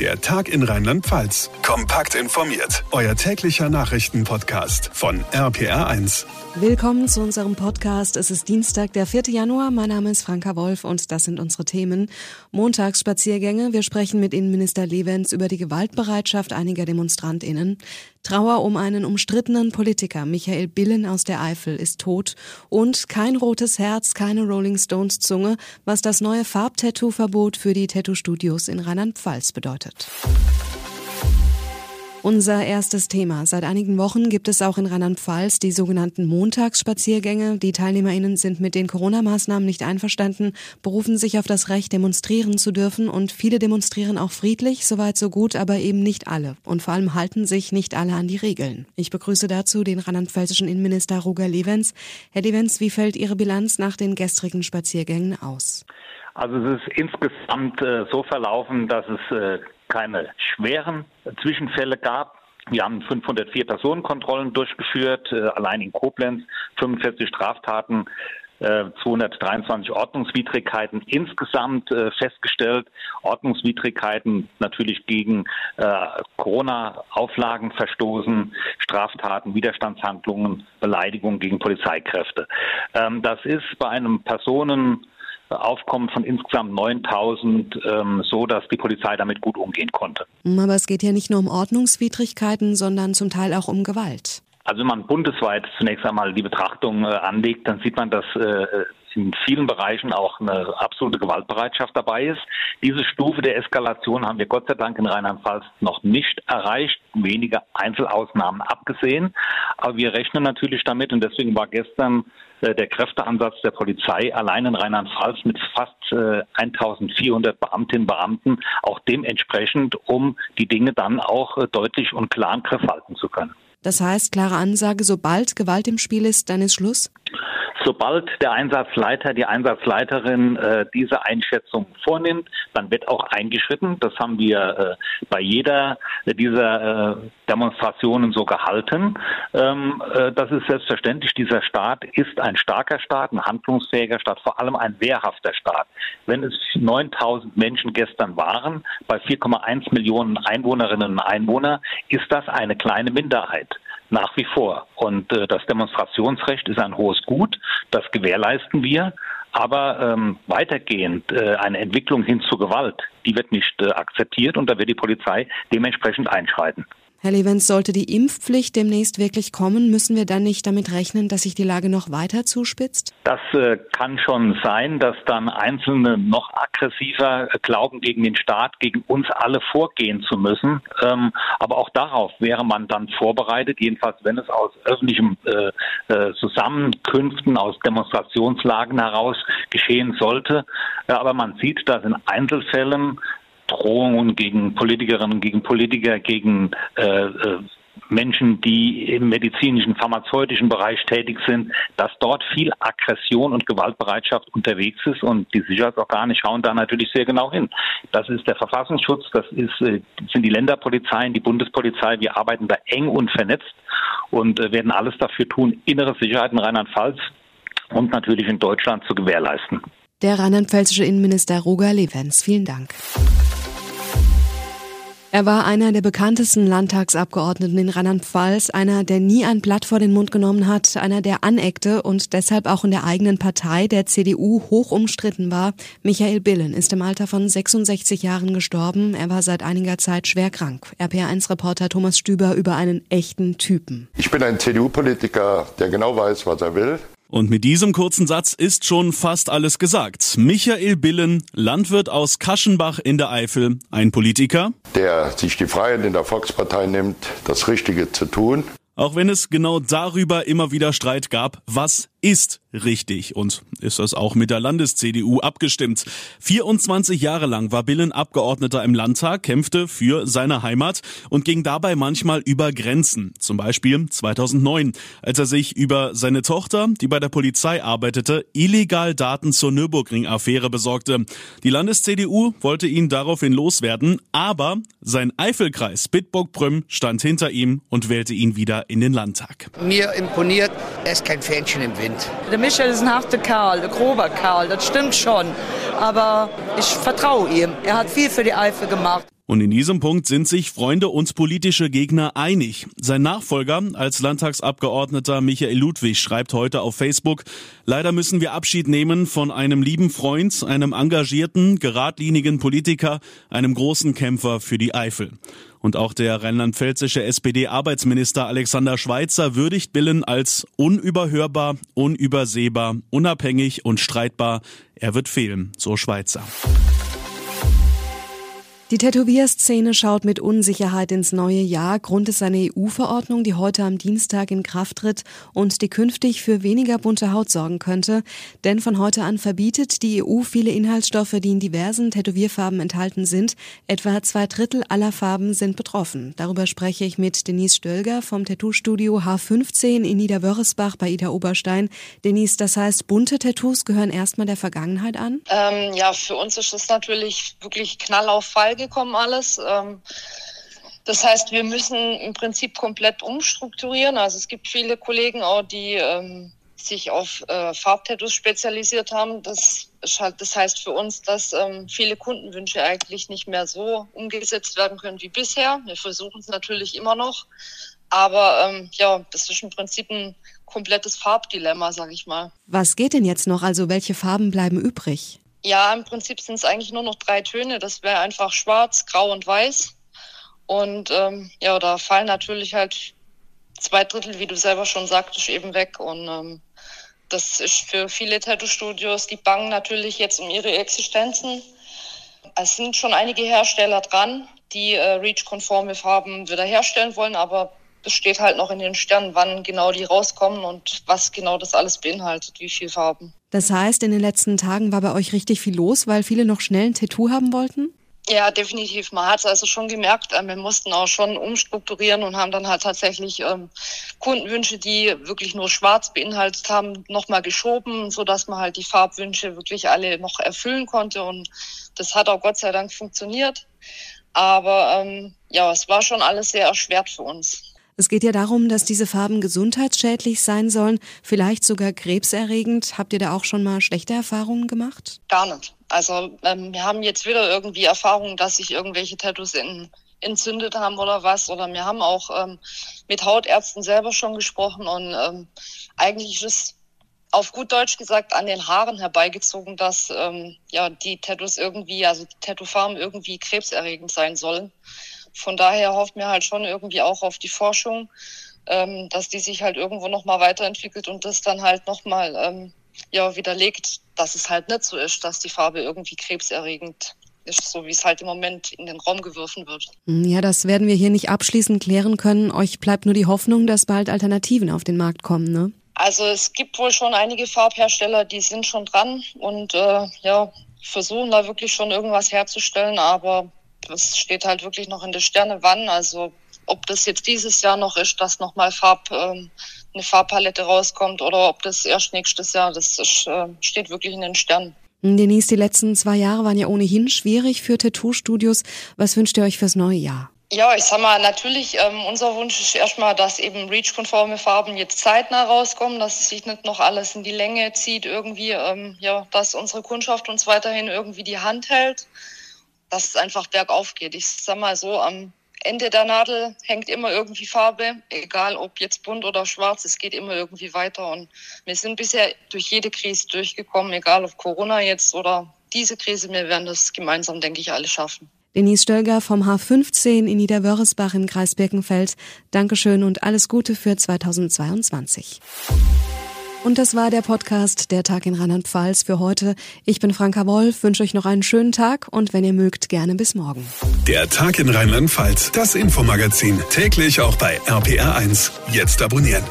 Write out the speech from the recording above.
Der Tag in Rheinland-Pfalz. Kompakt informiert. Euer täglicher Nachrichtenpodcast von RPR1. Willkommen zu unserem Podcast. Es ist Dienstag, der 4. Januar. Mein Name ist Franka Wolf und das sind unsere Themen. Montagsspaziergänge. Wir sprechen mit Innenminister Levens über die Gewaltbereitschaft einiger DemonstrantInnen. Trauer um einen umstrittenen Politiker. Michael Billen aus der Eifel ist tot. Und kein rotes Herz, keine Rolling Stones Zunge, was das neue Farbtattoo-Verbot für die Tattoo-Studios in Rheinland-Pfalz bedeutet. Unser erstes Thema. Seit einigen Wochen gibt es auch in Rheinland-Pfalz die sogenannten Montagsspaziergänge. Die TeilnehmerInnen sind mit den Corona-Maßnahmen nicht einverstanden, berufen sich auf das Recht, demonstrieren zu dürfen und viele demonstrieren auch friedlich, soweit so gut, aber eben nicht alle. Und vor allem halten sich nicht alle an die Regeln. Ich begrüße dazu den rheinland-pfälzischen Innenminister Roger Levens. Herr Levens, wie fällt Ihre Bilanz nach den gestrigen Spaziergängen aus? Also es ist insgesamt äh, so verlaufen, dass es äh, keine schweren Zwischenfälle gab. Wir haben 504 Personenkontrollen durchgeführt, äh, allein in Koblenz 45 Straftaten 223 äh, Ordnungswidrigkeiten insgesamt äh, festgestellt. Ordnungswidrigkeiten natürlich gegen äh, Corona-Auflagen verstoßen, Straftaten, Widerstandshandlungen, Beleidigungen gegen Polizeikräfte. Ähm, das ist bei einem Personen Aufkommen von insgesamt 9000 ähm, so, dass die Polizei damit gut umgehen konnte. Aber es geht ja nicht nur um Ordnungswidrigkeiten, sondern zum Teil auch um Gewalt. Also wenn man bundesweit zunächst einmal die Betrachtung äh, anlegt, dann sieht man, dass äh, in vielen Bereichen auch eine absolute Gewaltbereitschaft dabei ist. Diese Stufe der Eskalation haben wir Gott sei Dank in Rheinland-Pfalz noch nicht erreicht, wenige Einzelausnahmen abgesehen. Aber wir rechnen natürlich damit und deswegen war gestern äh, der Kräfteansatz der Polizei allein in Rheinland-Pfalz mit fast äh, 1400 Beamtinnen und Beamten auch dementsprechend, um die Dinge dann auch äh, deutlich und klar in Griff halten zu können. Das heißt, klare Ansage, sobald Gewalt im Spiel ist, dann ist Schluss? Sobald der Einsatzleiter, die Einsatzleiterin äh, diese Einschätzung vornimmt, dann wird auch eingeschritten. Das haben wir äh, bei jeder dieser äh, Demonstrationen so gehalten. Ähm, äh, das ist selbstverständlich. Dieser Staat ist ein starker Staat, ein handlungsfähiger Staat, vor allem ein wehrhafter Staat. Wenn es 9000 Menschen gestern waren, bei 4,1 Millionen Einwohnerinnen und Einwohnern, ist das eine kleine Minderheit nach wie vor. Und äh, das Demonstrationsrecht ist ein hohes Gut, das gewährleisten wir. Aber ähm, weitergehend äh, eine Entwicklung hin zur Gewalt, die wird nicht äh, akzeptiert und da wird die Polizei dementsprechend einschreiten. Herr Levens, sollte die Impfpflicht demnächst wirklich kommen, müssen wir dann nicht damit rechnen, dass sich die Lage noch weiter zuspitzt? Das äh, kann schon sein, dass dann Einzelne noch aggressiver äh, glauben, gegen den Staat, gegen uns alle vorgehen zu müssen. Ähm, aber auch darauf wäre man dann vorbereitet, jedenfalls wenn es aus öffentlichen äh, äh, Zusammenkünften, aus Demonstrationslagen heraus geschehen sollte. Äh, aber man sieht, dass in Einzelfällen Drohungen gegen Politikerinnen, gegen Politiker, gegen äh, äh, Menschen, die im medizinischen, pharmazeutischen Bereich tätig sind, dass dort viel Aggression und Gewaltbereitschaft unterwegs ist und die Sicherheitsorgane schauen da natürlich sehr genau hin. Das ist der Verfassungsschutz, das ist, äh, sind die Länderpolizeien, die Bundespolizei. Wir arbeiten da eng und vernetzt und äh, werden alles dafür tun, innere Sicherheit in Rheinland-Pfalz und natürlich in Deutschland zu gewährleisten. Der rheinland-pfälzische Innenminister Roger Levens. Vielen Dank. Er war einer der bekanntesten Landtagsabgeordneten in Rheinland-Pfalz, einer, der nie ein Blatt vor den Mund genommen hat, einer, der aneckte und deshalb auch in der eigenen Partei, der CDU, hoch umstritten war. Michael Billen ist im Alter von 66 Jahren gestorben. Er war seit einiger Zeit schwer krank. RPR1-Reporter Thomas Stüber über einen echten Typen. Ich bin ein CDU-Politiker, der genau weiß, was er will. Und mit diesem kurzen Satz ist schon fast alles gesagt. Michael Billen, Landwirt aus Kaschenbach in der Eifel, ein Politiker, der sich die Freiheit in der Volkspartei nimmt, das Richtige zu tun. Auch wenn es genau darüber immer wieder Streit gab, was ist richtig und ist das auch mit der Landes-CDU abgestimmt. 24 Jahre lang war Billen Abgeordneter im Landtag, kämpfte für seine Heimat und ging dabei manchmal über Grenzen. Zum Beispiel 2009, als er sich über seine Tochter, die bei der Polizei arbeitete, illegal Daten zur Nürburgring-Affäre besorgte. Die Landes-CDU wollte ihn daraufhin loswerden, aber sein Eifelkreis Bitburg-Prüm stand hinter ihm und wählte ihn wieder in den Landtag. Mir imponiert, er ist kein Fähnchen im Wind. Michael ist ein harter Kerl, ein grober Kerl, das stimmt schon. Aber ich vertraue ihm. Er hat viel für die Eifel gemacht. Und in diesem Punkt sind sich Freunde und politische Gegner einig. Sein Nachfolger als Landtagsabgeordneter Michael Ludwig schreibt heute auf Facebook, leider müssen wir Abschied nehmen von einem lieben Freund, einem engagierten, geradlinigen Politiker, einem großen Kämpfer für die Eifel. Und auch der rheinland-pfälzische SPD-Arbeitsminister Alexander Schweitzer würdigt Billen als unüberhörbar, unübersehbar, unabhängig und streitbar. Er wird fehlen, so Schweitzer. Die Tätowierszene schaut mit Unsicherheit ins neue Jahr. Grund ist eine EU-Verordnung, die heute am Dienstag in Kraft tritt und die künftig für weniger bunte Haut sorgen könnte. Denn von heute an verbietet die EU viele Inhaltsstoffe, die in diversen Tätowierfarben enthalten sind. Etwa zwei Drittel aller Farben sind betroffen. Darüber spreche ich mit Denise Stölger vom Tattoo-Studio H15 in Niederwörresbach bei Ida Oberstein. Denise, das heißt, bunte Tattoos gehören erstmal der Vergangenheit an? Ähm, ja, für uns ist es natürlich wirklich knallauffall gekommen alles. Ähm, das heißt, wir müssen im Prinzip komplett umstrukturieren. Also es gibt viele Kollegen auch, die ähm, sich auf äh, Farbtattoos spezialisiert haben. Das, halt, das heißt für uns, dass ähm, viele Kundenwünsche eigentlich nicht mehr so umgesetzt werden können wie bisher. Wir versuchen es natürlich immer noch. Aber ähm, ja, das ist im Prinzip ein komplettes Farbdilemma, sag ich mal. Was geht denn jetzt noch? Also welche Farben bleiben übrig? Ja, im Prinzip sind es eigentlich nur noch drei Töne. Das wäre einfach schwarz, grau und weiß. Und ähm, ja, da fallen natürlich halt zwei Drittel, wie du selber schon sagtest, eben weg. Und ähm, das ist für viele Tattoo-Studios, die bangen natürlich jetzt um ihre Existenzen. Es sind schon einige Hersteller dran, die äh, REACH-konforme Farben wiederherstellen wollen, aber es steht halt noch in den Sternen, wann genau die rauskommen und was genau das alles beinhaltet, wie viel Farben. Das heißt, in den letzten Tagen war bei euch richtig viel los, weil viele noch schnell ein Tattoo haben wollten? Ja, definitiv. Man hat es also schon gemerkt, äh, wir mussten auch schon umstrukturieren und haben dann halt tatsächlich ähm, Kundenwünsche, die wirklich nur schwarz beinhaltet haben, nochmal geschoben, so dass man halt die Farbwünsche wirklich alle noch erfüllen konnte. Und das hat auch Gott sei Dank funktioniert. Aber ähm, ja, es war schon alles sehr erschwert für uns. Es geht ja darum, dass diese Farben gesundheitsschädlich sein sollen, vielleicht sogar krebserregend. Habt ihr da auch schon mal schlechte Erfahrungen gemacht? Gar nicht. Also ähm, wir haben jetzt wieder irgendwie Erfahrungen, dass sich irgendwelche Tattoos in, entzündet haben oder was. Oder wir haben auch ähm, mit Hautärzten selber schon gesprochen und ähm, eigentlich ist es auf gut Deutsch gesagt an den Haaren herbeigezogen, dass ähm, ja die Tattoos irgendwie, also die Tattoofarben irgendwie krebserregend sein sollen. Von daher hofft mir halt schon irgendwie auch auf die Forschung, ähm, dass die sich halt irgendwo nochmal weiterentwickelt und das dann halt nochmal ähm, ja, widerlegt, dass es halt nicht so ist, dass die Farbe irgendwie krebserregend ist, so wie es halt im Moment in den Raum geworfen wird. Hm, ja, das werden wir hier nicht abschließend klären können. Euch bleibt nur die Hoffnung, dass bald Alternativen auf den Markt kommen, ne? Also es gibt wohl schon einige Farbhersteller, die sind schon dran und äh, ja, versuchen da wirklich schon irgendwas herzustellen, aber das steht halt wirklich noch in der Sterne, wann. Also ob das jetzt dieses Jahr noch ist, dass nochmal Farb, ähm, eine Farbpalette rauskommt oder ob das erst nächstes Jahr, das ist, äh, steht wirklich in den Sternen. Denise, die letzten zwei Jahre waren ja ohnehin schwierig für Tattoo-Studios. Was wünscht ihr euch fürs neue Jahr? Ja, ich sag mal, natürlich, ähm, unser Wunsch ist erstmal, dass eben REACH-konforme Farben jetzt zeitnah rauskommen, dass es sich nicht noch alles in die Länge zieht, irgendwie, ähm, ja, dass unsere Kundschaft uns weiterhin irgendwie die Hand hält dass es einfach bergauf geht. Ich sag mal so, am Ende der Nadel hängt immer irgendwie Farbe, egal ob jetzt bunt oder schwarz, es geht immer irgendwie weiter. Und wir sind bisher durch jede Krise durchgekommen, egal ob Corona jetzt oder diese Krise, wir werden das gemeinsam, denke ich, alle schaffen. Denise Stölger vom H15 in Niederwörresbach im Kreis Birkenfeld. Dankeschön und alles Gute für 2022. Und das war der Podcast Der Tag in Rheinland-Pfalz für heute. Ich bin Franka Wolf, wünsche euch noch einen schönen Tag und wenn ihr mögt, gerne bis morgen. Der Tag in Rheinland-Pfalz, das Infomagazin, täglich auch bei RPR1. Jetzt abonnieren.